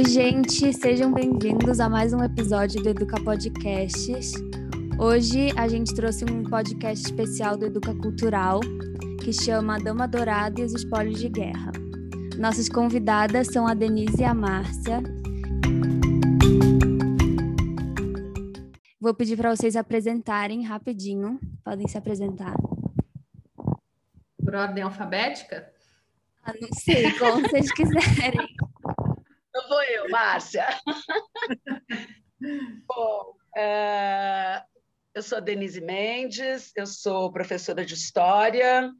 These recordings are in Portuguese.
Oi, gente, sejam bem-vindos a mais um episódio do Educa Podcasts. Hoje a gente trouxe um podcast especial do Educa Cultural que chama Dama Dourada e os Espólios de Guerra. Nossas convidadas são a Denise e a Márcia. Vou pedir para vocês apresentarem rapidinho. Podem se apresentar. Por ordem alfabética? Ah, não sei, como vocês quiserem. Márcia. Bom, é, eu sou Denise Mendes, eu sou professora de História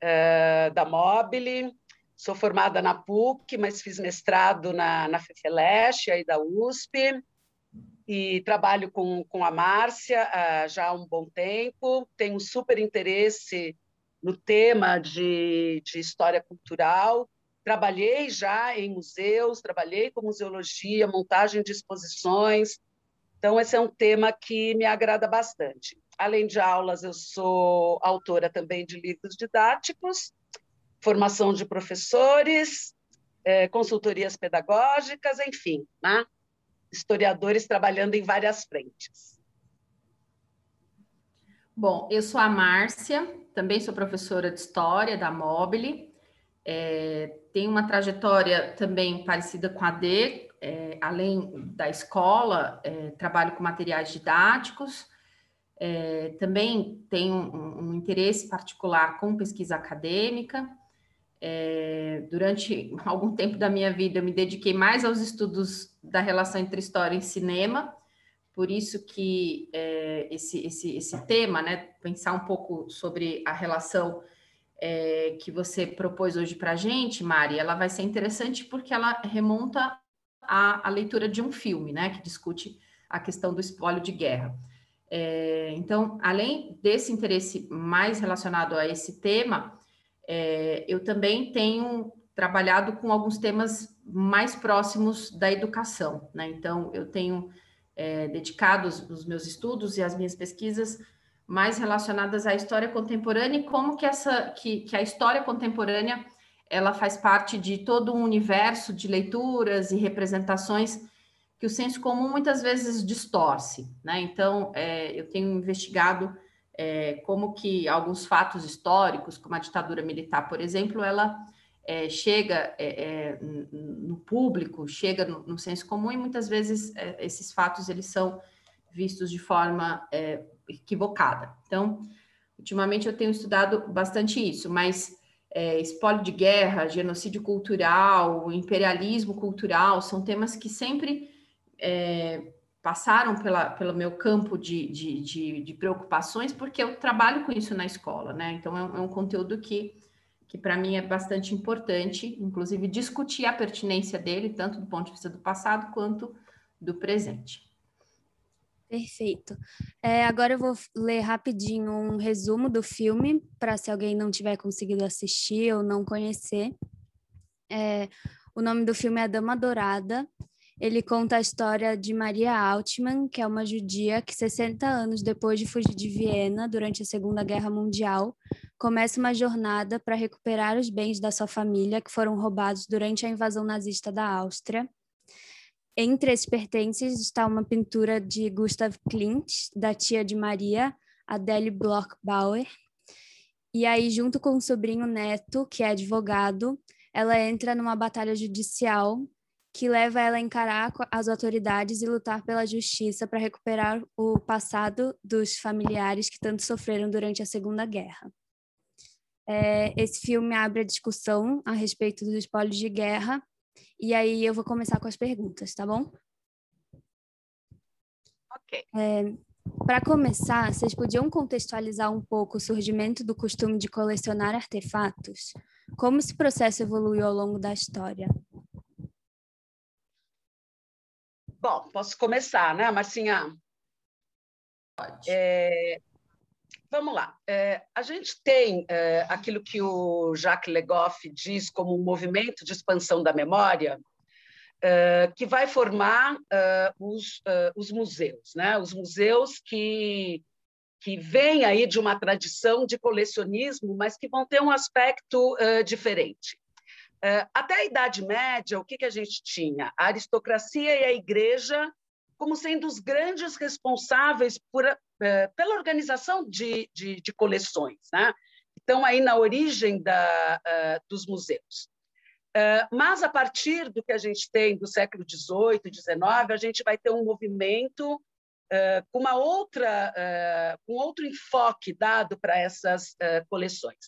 é, da Mobile, sou formada na PUC, mas fiz mestrado na, na FEFELESH, aí da USP, e trabalho com, com a Márcia uh, já há um bom tempo, tenho super interesse no tema de, de história cultural, trabalhei já em museus, trabalhei com museologia, montagem de exposições, então esse é um tema que me agrada bastante. Além de aulas, eu sou autora também de livros didáticos, formação de professores, é, consultorias pedagógicas, enfim, né? historiadores trabalhando em várias frentes. Bom, eu sou a Márcia, também sou professora de História da Mobile, é, tenho uma trajetória também parecida com a D, é, além da escola, é, trabalho com materiais didáticos, é, também tenho um, um, interesse particular com pesquisa acadêmica. É, durante algum tempo da minha vida, eu me dediquei mais aos estudos da relação entre história e cinema, por isso que é, esse, esse, esse tema, né, pensar um pouco sobre a relação é, que você propôs hoje para a gente, Mari, ela vai ser interessante porque ela remonta à, leitura de um filme, né, que discute a questão do espólio de guerra. É, então, além desse interesse mais relacionado a esse tema, é, eu também tenho trabalhado com alguns temas mais próximos da educação, né? Então, eu tenho é, dedicado os, os meus estudos e as minhas pesquisas mais relacionadas à história contemporânea e como que essa que, que a história contemporânea ela faz parte de todo um universo de leituras e representações que o senso comum muitas vezes distorce, né? Então, é, eu tenho investigado é, como que alguns fatos históricos, como a ditadura militar, por exemplo, ela é, chega é, é, no público, chega no, no, senso comum e muitas vezes é, esses fatos eles são vistos de forma equivocada. Então, ultimamente eu tenho estudado bastante isso, mas é, espólio de guerra, genocídio cultural, imperialismo cultural, são temas que sempre é, passaram pela, pelo meu campo de, de, de, de, preocupações, porque eu trabalho com isso na escola, né? Então, é um, é um conteúdo que, que para mim é bastante importante, inclusive discutir a pertinência dele, tanto do ponto de vista do passado quanto do presente. Perfeito. É, agora eu vou ler rapidinho um resumo do filme, para se alguém não tiver conseguido assistir ou não conhecer. É, o nome do filme é Dama Dourada. Ele conta a história de Maria Altman, que é uma judia que, 60 anos depois de fugir de Viena durante a Segunda Guerra Mundial, começa uma jornada para recuperar os bens da sua família que foram roubados durante a invasão nazista da Áustria entre esses pertences está uma pintura de Gustav Klimt, da tia de Maria, Adele Bloch-Bauer. E aí, junto com o sobrinho neto, que é advogado, ela entra numa batalha judicial que leva ela a encarar as autoridades e lutar pela justiça para recuperar o passado dos familiares que tanto sofreram durante a Segunda Guerra. É, esse filme abre a discussão a respeito dos espólios de guerra e aí eu vou começar com as perguntas, tá bom? Ok. É, Para começar, vocês podiam contextualizar um pouco o surgimento do costume de colecionar artefatos? Como esse processo evoluiu ao longo da história? Bom, posso começar, né, Marcinha? Pode. É, Vamos lá. É, a gente tem é, aquilo que o Jacques Legoff diz como um movimento de expansão da memória, é, que vai formar é, os, é, os, museus, né? Os museus que que vêm aí de uma tradição de colecionismo, mas que vão ter um aspecto é, diferente. até a Idade Média, o que, que a gente tinha? A aristocracia e a igreja como sendo os grandes responsáveis por, pela organização de, de, de coleções, né? Estão aí na origem da, dos museus. mas a partir do que a gente tem do século XVIII, XIX, a gente vai ter um movimento com uma outra, com outro enfoque dado para essas coleções.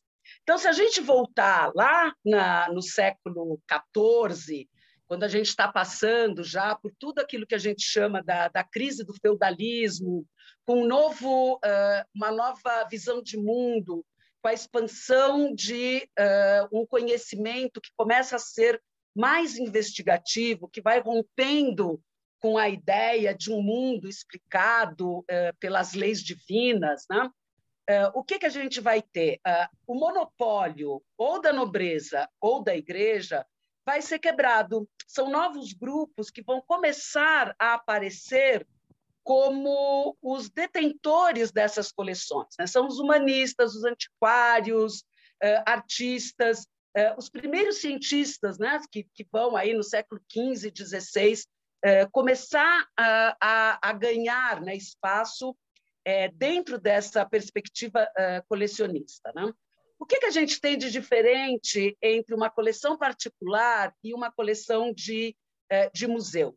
Então, se a gente voltar lá na, no século XIV, quando a gente está passando já por tudo aquilo que a gente chama da, da crise do feudalismo, com um novo, uh, uma nova visão de mundo, com a expansão de uh, um conhecimento que começa a ser mais investigativo, que vai rompendo com a ideia de um mundo explicado uh, pelas leis divinas, né? O que, que a gente vai ter? O monopólio ou da nobreza ou da igreja vai ser quebrado. São novos grupos que vão começar a aparecer como os detentores dessas coleções. Né? São os humanistas, os antiquários, uh, artistas, os primeiros cientistas né, que, que vão aí no século XV, XVI, começar a, a, a ganhar né, espaço dentro dessa perspectiva colecionista. Né? O que, que a gente tem de diferente entre uma coleção particular e uma coleção de, uh, de museu?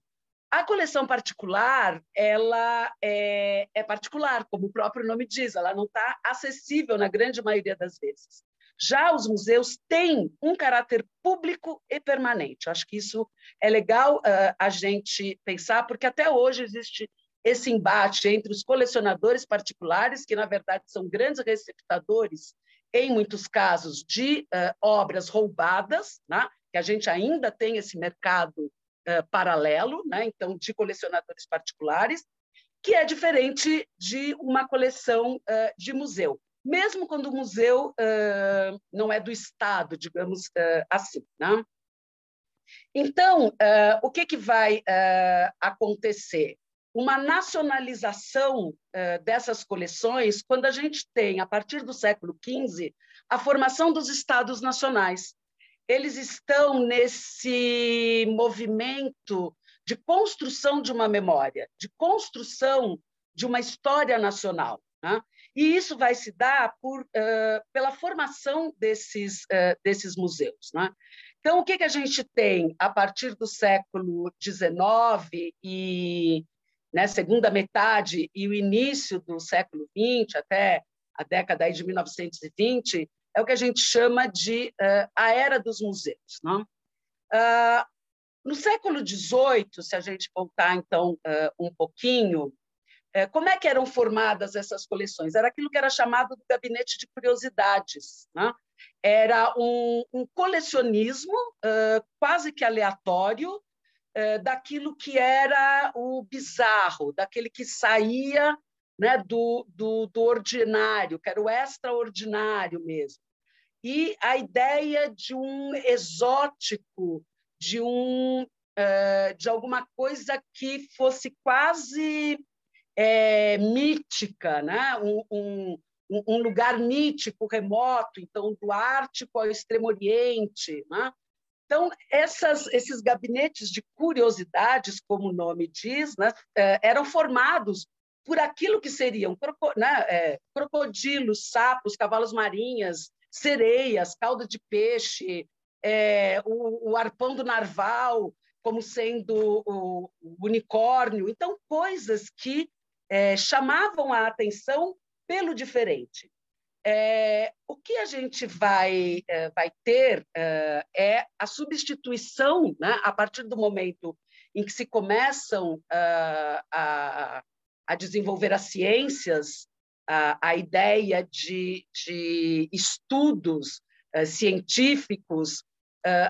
A coleção particular, ela é, é, particular, como o próprio nome diz, ela não está acessível na grande maioria das vezes. Já os museus têm um caráter público e permanente. Acho que isso é legal uh, a gente pensar, porque até hoje existe esse embate entre os colecionadores particulares, que na verdade são grandes receptadores, em muitos casos, de uh, obras roubadas, né? que a gente ainda tem esse mercado uh, paralelo, né? então, de colecionadores particulares, que é diferente de uma coleção uh, de museu, mesmo quando o museu não é do Estado, digamos assim. Né? Então, o que, que vai acontecer? Uma nacionalização uh, dessas coleções quando a gente tem, a partir do século XV, a formação dos estados nacionais. Eles estão nesse movimento de construção de uma memória, de construção de uma história nacional. Né? E isso vai se dar por, uh, pela formação desses, uh, desses museus. Né? Então, o que, que a gente tem a partir do século XIX e né, segunda metade e o início do século XX, até a década de 1920, é o que a gente chama de uh, a era dos museus. Não? Uh, no século XVIII, se a gente voltar então uh, um pouquinho, como é que eram formadas essas coleções? Era aquilo que era chamado de gabinete de curiosidades. Era um, um colecionismo quase que aleatório daquilo que era o bizarro, daquele que saía né, do, do, do ordinário, que era o extraordinário mesmo. E a ideia de um exótico, de um é, de alguma coisa que fosse quase é, mítica, né? um, um, um, lugar mítico, remoto, então do Ártico ao Extremo Oriente. Né? Então, essas, esses gabinetes de curiosidades, como o nome diz, né, é, eram formados por aquilo que seriam né, é, crocodilos, sapos, cavalos marinhas, sereias, calda de peixe, é, o, o, arpão do narval, como sendo o, o unicórnio. Então, coisas que é, chamavam a atenção pelo diferente. É, o que a gente vai, é, vai ter é, é a substituição, né, a partir do momento em que se começam uh, a, a, desenvolver as ciências, uh, a ideia de, de estudos uh, científicos,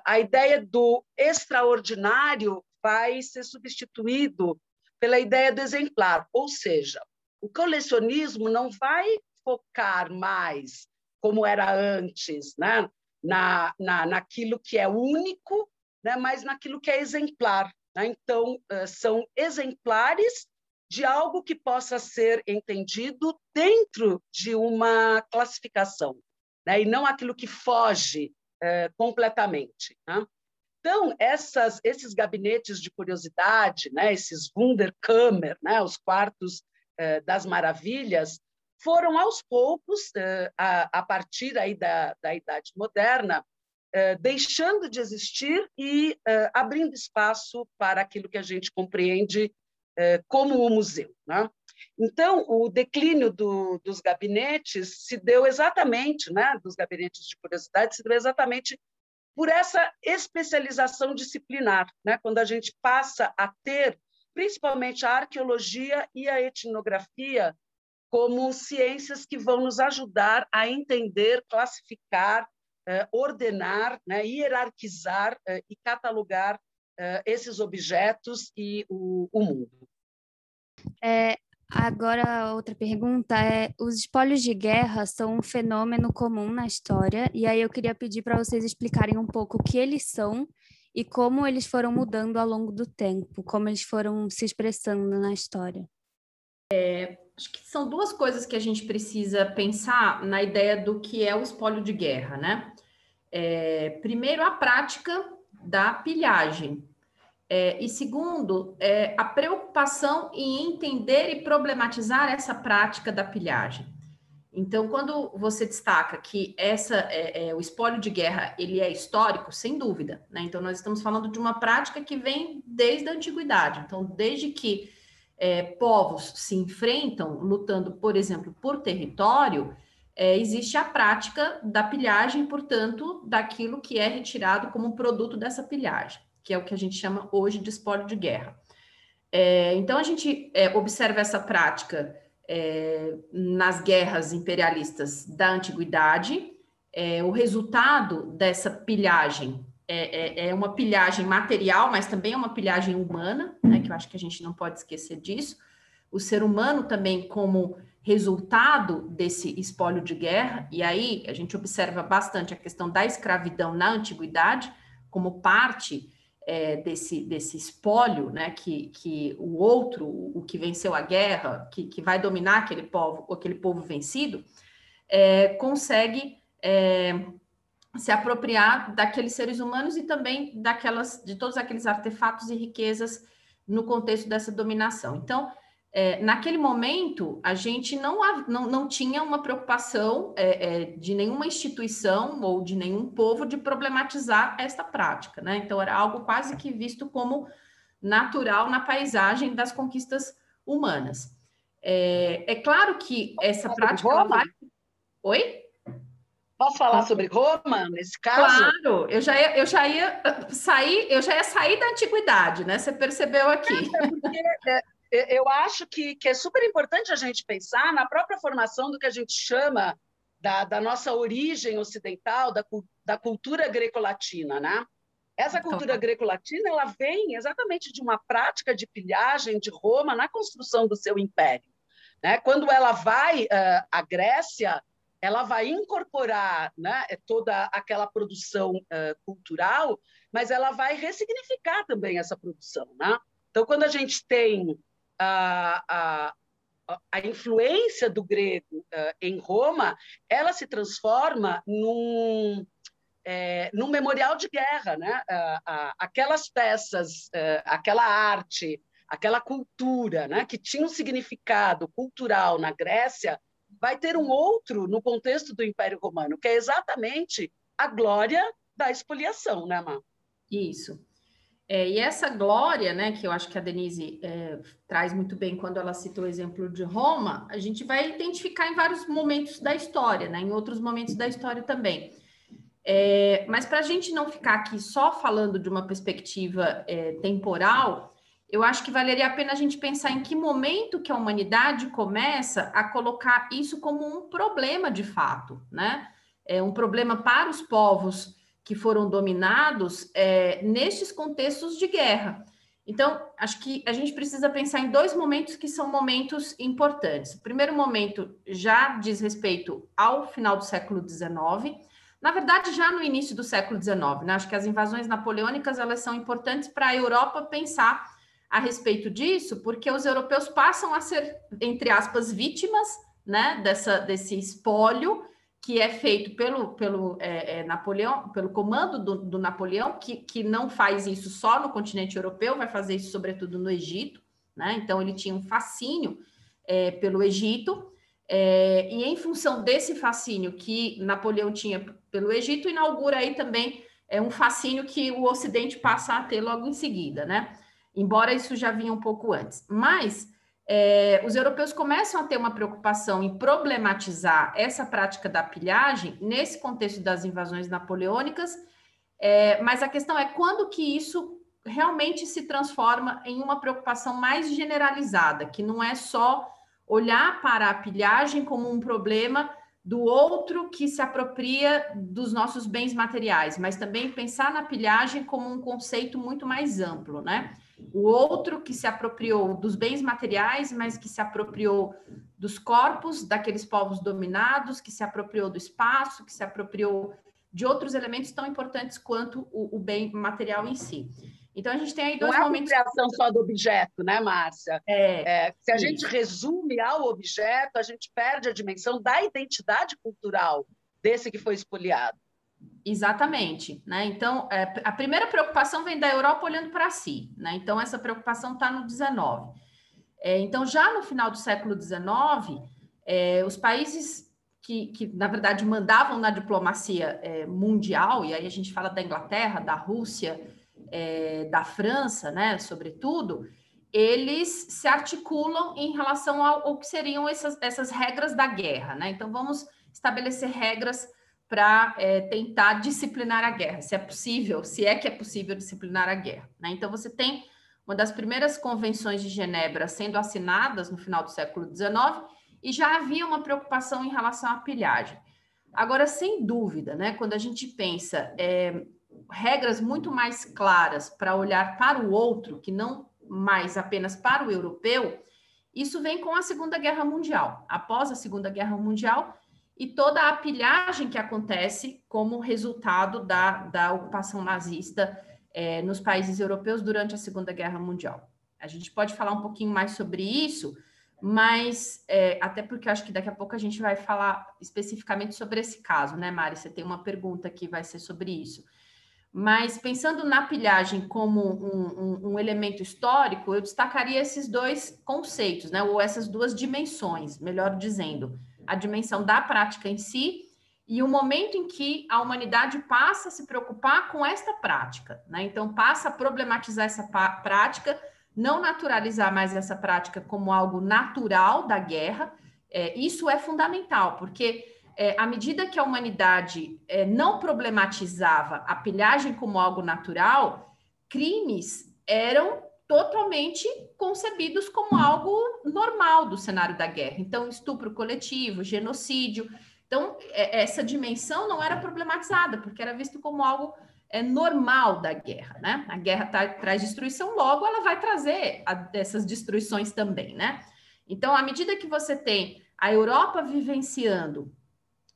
a ideia do extraordinário vai ser substituído pela ideia do exemplar, ou seja, o colecionismo não vai focar mais, como era antes, né? na, na, naquilo que é único, né? mas naquilo que é exemplar. Né? Então, são exemplares de algo que possa ser entendido dentro de uma classificação, né? e não aquilo que foge é, completamente. Né? Então, essas, esses gabinetes de curiosidade, né, esses Wunderkammer, né, os quartos eh, das maravilhas, foram aos poucos, a, partir aí da, da Idade Moderna, deixando de existir e abrindo espaço para aquilo que a gente compreende como o museu. Né? Então, o declínio do, dos gabinetes se deu exatamente, né, dos gabinetes de curiosidade, se deu exatamente por essa especialização disciplinar, né? quando a gente passa a ter principalmente a arqueologia e a etnografia como ciências que vão nos ajudar a entender, classificar, eh, ordenar, né? hierarquizar eh, e catalogar eh, esses objetos e o, o mundo. É, Agora, outra pergunta é: os espólios de guerra são um fenômeno comum na história, e aí eu queria pedir para vocês explicarem um pouco o que eles são e como eles foram mudando ao longo do tempo, como eles foram se expressando na história. É, acho que são duas coisas que a gente precisa pensar na ideia do que é o espólio de guerra, né? É, primeiro, a prática da pilhagem. É, e segundo, é, a preocupação em entender e problematizar essa prática da pilhagem. Então, quando você destaca que essa é, é, o espólio de guerra ele é histórico, sem dúvida, né? Então, nós estamos falando de uma prática que vem desde a antiguidade. Então, desde que é, povos se enfrentam lutando, por exemplo, por território, é, existe a prática da pilhagem, portanto, daquilo que é retirado como produto dessa pilhagem que é o que a gente chama hoje de espólio de guerra. É, então, a gente é, observa essa prática é, nas guerras imperialistas da antiguidade. É, o resultado dessa pilhagem é, é, é, uma pilhagem material, mas também é uma pilhagem humana, né, que eu acho que a gente não pode esquecer disso. O ser humano também, como resultado desse espólio de guerra, e aí a gente observa bastante a questão da escravidão na antiguidade, como parte é, desse, desse espólio, né, que, que o outro, o que venceu a guerra, que, que vai dominar aquele povo, aquele povo vencido, é, consegue é, se apropriar daqueles seres humanos e também daquelas, de todos aqueles artefatos e riquezas no contexto dessa dominação. Então, é, naquele momento, a gente não, não, não tinha uma preocupação é, é, de nenhuma instituição ou de nenhum povo de problematizar esta prática, né? Então, era algo quase que visto como natural na paisagem das conquistas humanas. É, é claro que essa prática vai. Oi? Posso falar sobre Roma nesse caso? Claro, eu já ia, eu já ia sair, eu já ia sair da antiguidade, né? Você percebeu aqui. É, porque é, eu acho que, que é super importante a gente pensar na própria formação do que a gente chama da, da nossa origem ocidental, da, da cultura greco-latina, né? Essa cultura greco-latina ela vem exatamente de uma prática de pilhagem de Roma na construção do seu império. Né? Quando ela vai uh, à Grécia, ela vai incorporar né, toda aquela produção uh, cultural, mas ela vai ressignificar também essa produção. Né? Então, quando a gente tem a, a, a influência do grego uh, em Roma, ela se transforma num, é, num memorial de guerra, né? Uh, aquelas peças, aquela arte, aquela cultura, né? Que tinha um significado cultural na Grécia, vai ter um outro no contexto do Império Romano, que é exatamente a glória da expoliação, né, Má? Isso. É, e essa glória, né, que eu acho que a Denise é, traz muito bem quando ela cita o exemplo de Roma, a gente vai identificar em vários momentos da história, né, em outros momentos da história também. É, mas para a gente não ficar aqui só falando de uma perspectiva é, temporal, eu acho que valeria a pena a gente pensar em que momento que a humanidade começa a colocar isso como um problema de fato, né? É um problema para os povos que foram dominados é, nestes contextos de guerra. Então, acho que a gente precisa pensar em dois momentos que são momentos importantes. O primeiro momento já diz respeito ao final do século XIX, na verdade, já no início do século XIX. Né? Acho que as invasões napoleônicas elas são importantes para a Europa pensar a respeito disso, porque os europeus passam a ser, entre aspas, vítimas né, dessa, desse espólio que é feito pelo, pelo é, é, Napoleão, pelo comando do, do, Napoleão, que, que não faz isso só no continente europeu, vai fazer isso sobretudo no Egito, né? Então ele tinha um fascínio é, pelo Egito, é, e em função desse fascínio que Napoleão tinha pelo Egito, inaugura aí também é, um fascínio que o Ocidente passa a ter logo em seguida, né? Embora isso já vinha um pouco antes. Mas é, os europeus começam a ter uma preocupação em problematizar essa prática da pilhagem nesse contexto das invasões napoleônicas, é, mas a questão é quando que isso realmente se transforma em uma preocupação mais generalizada, que não é só olhar para a pilhagem como um problema do outro que se apropria dos nossos bens materiais, mas também pensar na pilhagem como um conceito muito mais amplo, né? O outro que se apropriou dos bens materiais, mas que se apropriou dos corpos daqueles povos dominados, que se apropriou do espaço, que se apropriou de outros elementos tão importantes quanto o, o bem material em si. Então a gente tem aí dois Não é momentos. Não é apropriação só do objeto, né, Márcia? É, é se a isso. gente resume ao objeto, a gente perde a dimensão da identidade cultural desse que foi espoliado. Exatamente, né? Então, é, a primeira preocupação vem da Europa olhando para si, né? Então, essa preocupação está no 19. É, então, já no final do século 19, é, os países que, que, na verdade, mandavam na diplomacia é, mundial, e aí a gente fala da Inglaterra, da Rússia, é, da França, né, sobretudo, eles se articulam em relação ao, ao que seriam essas, essas regras da guerra, né? Então, vamos estabelecer regras para é, tentar disciplinar a guerra, se é possível, se é que é possível disciplinar a guerra. Né? Então, você tem uma das primeiras convenções de Genebra sendo assinadas no final do século XIX e já havia uma preocupação em relação à pilhagem. Agora, sem dúvida, né, quando a gente pensa é, regras muito mais claras para olhar para o outro, que não mais apenas para o europeu, isso vem com a Segunda Guerra Mundial. Após a Segunda Guerra Mundial, e toda a pilhagem que acontece como resultado da, da ocupação nazista é, nos países europeus durante a Segunda Guerra Mundial. A gente pode falar um pouquinho mais sobre isso, mas é, até porque acho que daqui a pouco a gente vai falar especificamente sobre esse caso, né, Mari? Você tem uma pergunta que vai ser sobre isso. Mas pensando na pilhagem como um, um, um, elemento histórico, eu destacaria esses dois conceitos, né? Ou essas duas dimensões, melhor dizendo a dimensão da prática em si e o momento em que a humanidade passa a se preocupar com esta prática, né? Então passa a problematizar essa prática, não naturalizar mais essa prática como algo natural da guerra. É, isso é fundamental, porque é, à medida que a humanidade é, não problematizava a pilhagem como algo natural, crimes eram totalmente concebidos como algo normal do cenário da guerra. Então, estupro coletivo, genocídio. Então, é, essa dimensão não era problematizada, porque era visto como algo é, normal da guerra, né? A guerra tá, traz destruição, logo ela vai trazer a, essas destruições também, né? Então, à medida que você tem a Europa vivenciando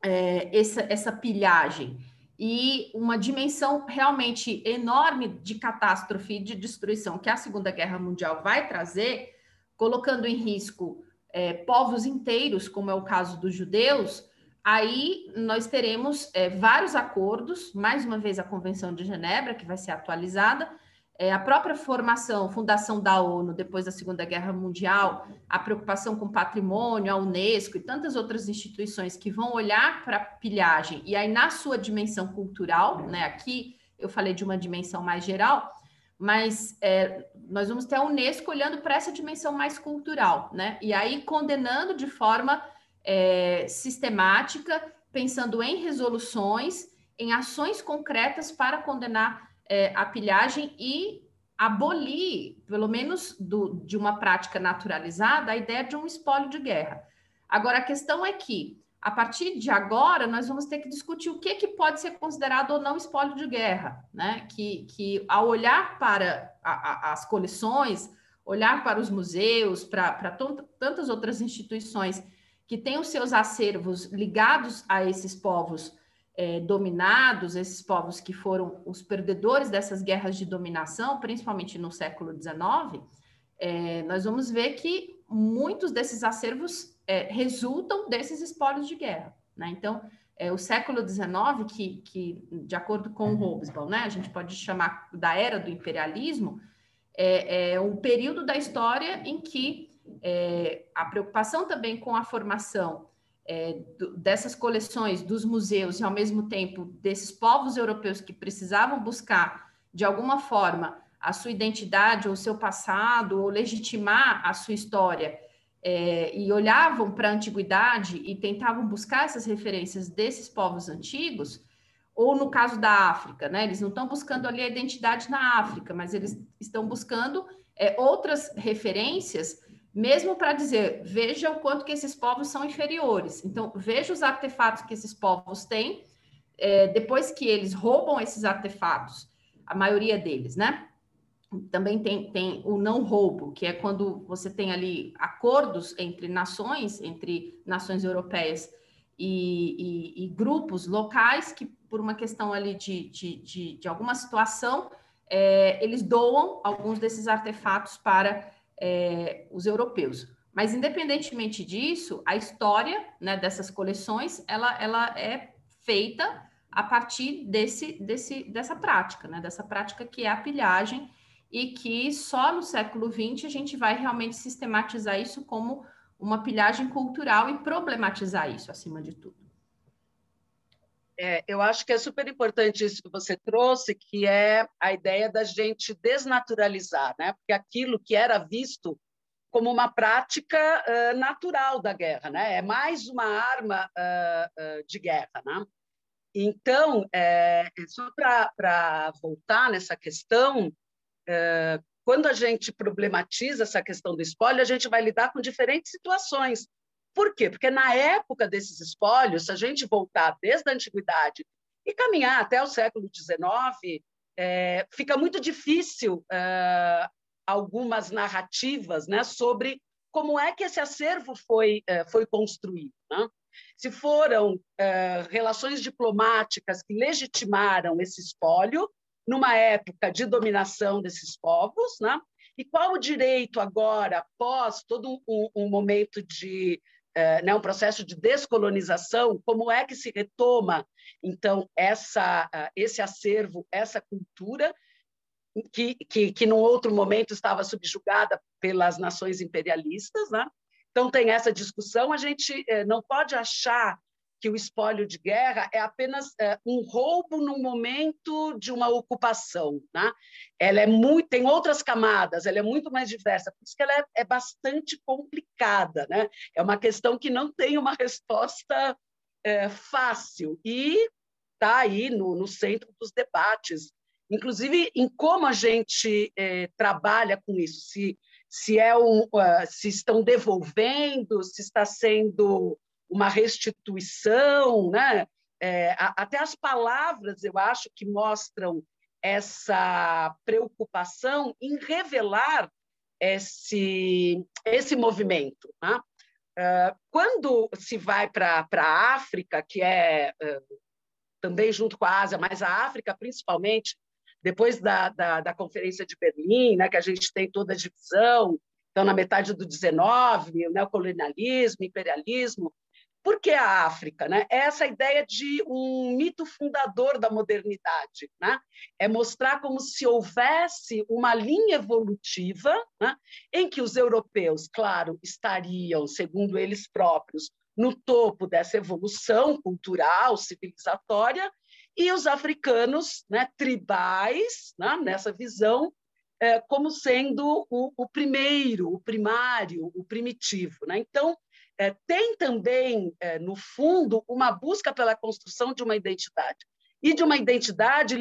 é, essa, essa pilhagem e uma dimensão realmente enorme de catástrofe e de destruição que a Segunda Guerra Mundial vai trazer, colocando em risco é, povos inteiros, como é o caso dos judeus, aí nós teremos é, vários acordos, mais uma vez a Convenção de Genebra, que vai ser atualizada, é, a própria formação, fundação da ONU depois da Segunda Guerra Mundial, a preocupação com patrimônio, a Unesco e tantas outras instituições que vão olhar para a pilhagem, e aí na sua dimensão cultural, né? Aqui eu falei de uma dimensão mais geral, mas é, nós vamos ter a Unesco olhando para essa dimensão mais cultural, né? E aí condenando de forma é, sistemática, pensando em resoluções, em ações concretas para condenar é, a pilhagem e abolir, pelo menos do, de uma prática naturalizada, a ideia de um espólio de guerra. Agora, a questão é que, a partir de agora, nós vamos ter que discutir o que, que pode ser considerado ou não espólio de guerra, né? Que, que ao olhar para a, a, as coleções, olhar para os museus, para, para tantas outras instituições que têm os seus acervos ligados a esses povos é, dominados, esses povos que foram os perdedores dessas guerras de dominação, principalmente no século XIX, é, nós vamos ver que muitos desses acervos é, resultam desses espólios de guerra. Né? Então, é, o século XIX, que, que, de acordo com Hobsbawm, né, a gente pode chamar da era do imperialismo, é, é um período da história em que é, a preocupação também com a formação é, dessas coleções dos museus e, ao mesmo tempo, desses povos europeus que precisavam buscar, de alguma forma, a sua identidade ou o seu passado, ou legitimar a sua história, é, e olhavam para a antiguidade e tentavam buscar essas referências desses povos antigos, ou no caso da África, né? Eles não estão buscando ali a identidade na África, mas eles estão buscando é, outras referências, mesmo para dizer, veja o quanto que esses povos são inferiores. Então, veja os artefatos que esses povos têm, é, depois que eles roubam esses artefatos, a maioria deles, né? também tem, tem o não roubo, que é quando você tem ali acordos entre nações, entre nações europeias e, e, e grupos locais que, por uma questão ali de, de, de, de alguma situação, é, eles doam alguns desses artefatos para é, os europeus. Mas, independentemente disso, a história né, dessas coleções, ela, ela é feita a partir desse, desse, dessa prática, né, dessa prática que é a pilhagem, e que só no século XX a gente vai realmente sistematizar isso como uma pilhagem cultural e problematizar isso acima de tudo. É, eu acho que é super importante isso que você trouxe, que é a ideia da gente desnaturalizar, né? Porque aquilo que era visto como uma prática uh, natural da guerra, né? É mais uma arma uh, uh, de guerra, né? Então, é, só para voltar nessa questão, quando a gente problematiza essa questão do espólio, a gente vai lidar com diferentes situações. Por quê? Porque na época desses espólios, se a gente voltar desde a antiguidade e caminhar até o século XIX, é, fica muito difícil é, algumas narrativas né, sobre como é que esse acervo foi, é, foi construído. Né? Se foram é, relações diplomáticas que legitimaram esse espólio, numa época de dominação desses povos, né? E qual o direito agora, após todo um, um momento de uh, né, um processo de descolonização, como é que se retoma então essa uh, esse acervo, essa cultura que, que que num outro momento estava subjugada pelas nações imperialistas, né? Então tem essa discussão. A gente uh, não pode achar que o espólio de guerra é apenas é, um roubo no momento de uma ocupação. Né? Ela é muito, tem outras camadas, ela é muito mais diversa, por isso que ela é, é bastante complicada. Né? É uma questão que não tem uma resposta é, fácil e está aí no, no centro dos debates, inclusive em como a gente é, trabalha com isso, se se é um, uh, se estão devolvendo, se está sendo uma restituição, né? É, até as palavras eu acho que mostram essa preocupação em revelar esse, esse movimento. Né? É, quando se vai para a África, que é, é também junto com a Ásia, mas a África principalmente, depois da, da, da Conferência de Berlim, né, que a gente tem toda a divisão, então, na metade do 19, o neocolonialismo, imperialismo, por que a África? Né? É essa ideia de um mito fundador da modernidade. Né? É mostrar como se houvesse uma linha evolutiva né? em que os europeus, claro, estariam, segundo eles próprios, no topo dessa evolução cultural, civilizatória, e os africanos, né, tribais, né, nessa visão, é, como sendo o, o, primeiro, o primário, o primitivo. Né? Então, é, tem também, é, no fundo, uma busca pela construção de uma identidade e de uma identidade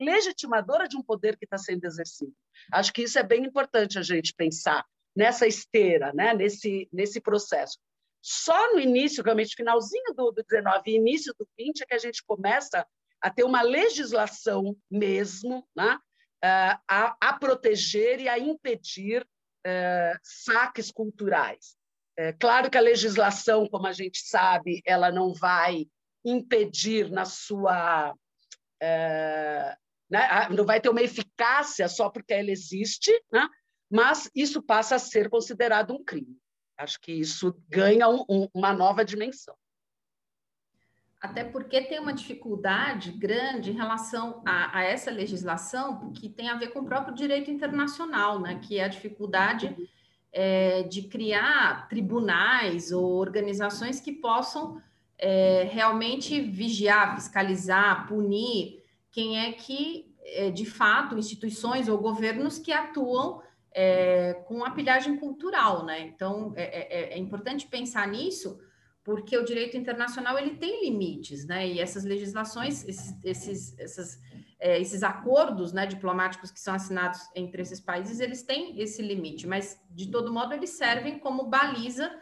legitimadora de um poder que está sendo exercido. Acho que isso é bem importante a gente pensar nessa esteira, né? nesse, nesse processo. Só no início, realmente, finalzinho do, do 19 e início do 20, é que a gente começa a ter uma legislação mesmo né? Uh, a, a, proteger e a impedir uh, saques culturais. É, claro que a legislação, como a gente sabe, ela não vai impedir na sua. É, né, não vai ter uma eficácia só porque ela existe, né, mas isso passa a ser considerado um crime. Acho que isso ganha um, um, uma nova dimensão. Até porque tem uma dificuldade grande em relação a, a, essa legislação que tem a ver com o próprio direito internacional, né? Que é a dificuldade é, de criar tribunais ou organizações que possam é, realmente vigiar, fiscalizar, punir quem é que, é, de fato, instituições ou governos que atuam é, com a pilhagem cultural, né? Então, é, é, é importante pensar nisso porque o direito internacional ele tem limites, né? E essas legislações, esses, esses, essas, é, esses acordos né, diplomáticos que são assinados entre esses países, eles têm esse limite, mas de todo modo eles servem como baliza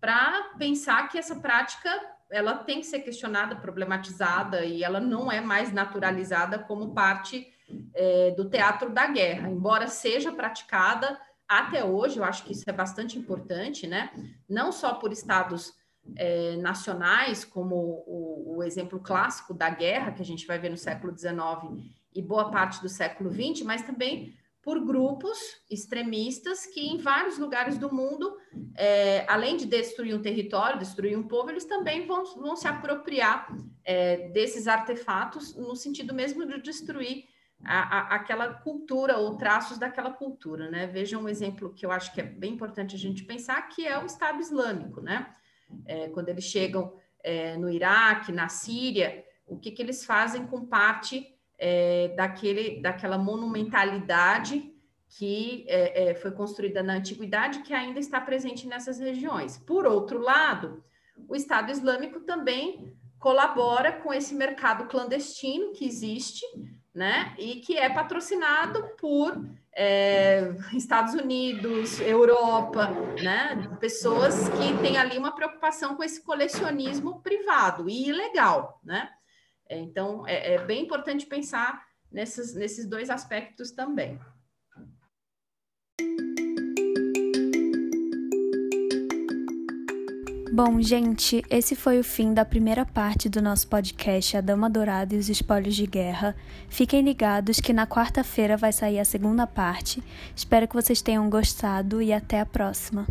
para pensar que essa prática ela tem que ser questionada, problematizada e ela não é mais naturalizada como parte é, do teatro da guerra, embora seja praticada até hoje, eu acho que isso é bastante importante, né? Não só por estados é, nacionais, como o, o, exemplo clássico da guerra, que a gente vai ver no século XIX e boa parte do século XX, mas também por grupos extremistas que em vários lugares do mundo, é, além de destruir um território, destruir um povo, eles também vão, vão se apropriar é, desses artefatos no sentido mesmo de destruir a, a, aquela cultura ou traços daquela cultura, né? Veja um exemplo que eu acho que é bem importante a gente pensar, que é o Estado Islâmico, né? é, quando eles chegam é, no Iraque, na Síria, o que, que eles fazem com parte é, daquele, daquela monumentalidade que é, é, foi construída na antiguidade, que ainda está presente nessas regiões. Por outro lado, o Estado Islâmico também colabora com esse mercado clandestino que existe, né, e que é patrocinado por é, Estados Unidos, Europa, né? Pessoas que têm ali uma preocupação com esse colecionismo privado e ilegal, né? É, então, é, é bem importante pensar nesses, nesses dois aspectos também. Bom, gente, esse foi o fim da primeira parte do nosso podcast A Dama Dourada e os Espólios de Guerra. Fiquem ligados que na quarta-feira vai sair a segunda parte. Espero que vocês tenham gostado e até a próxima.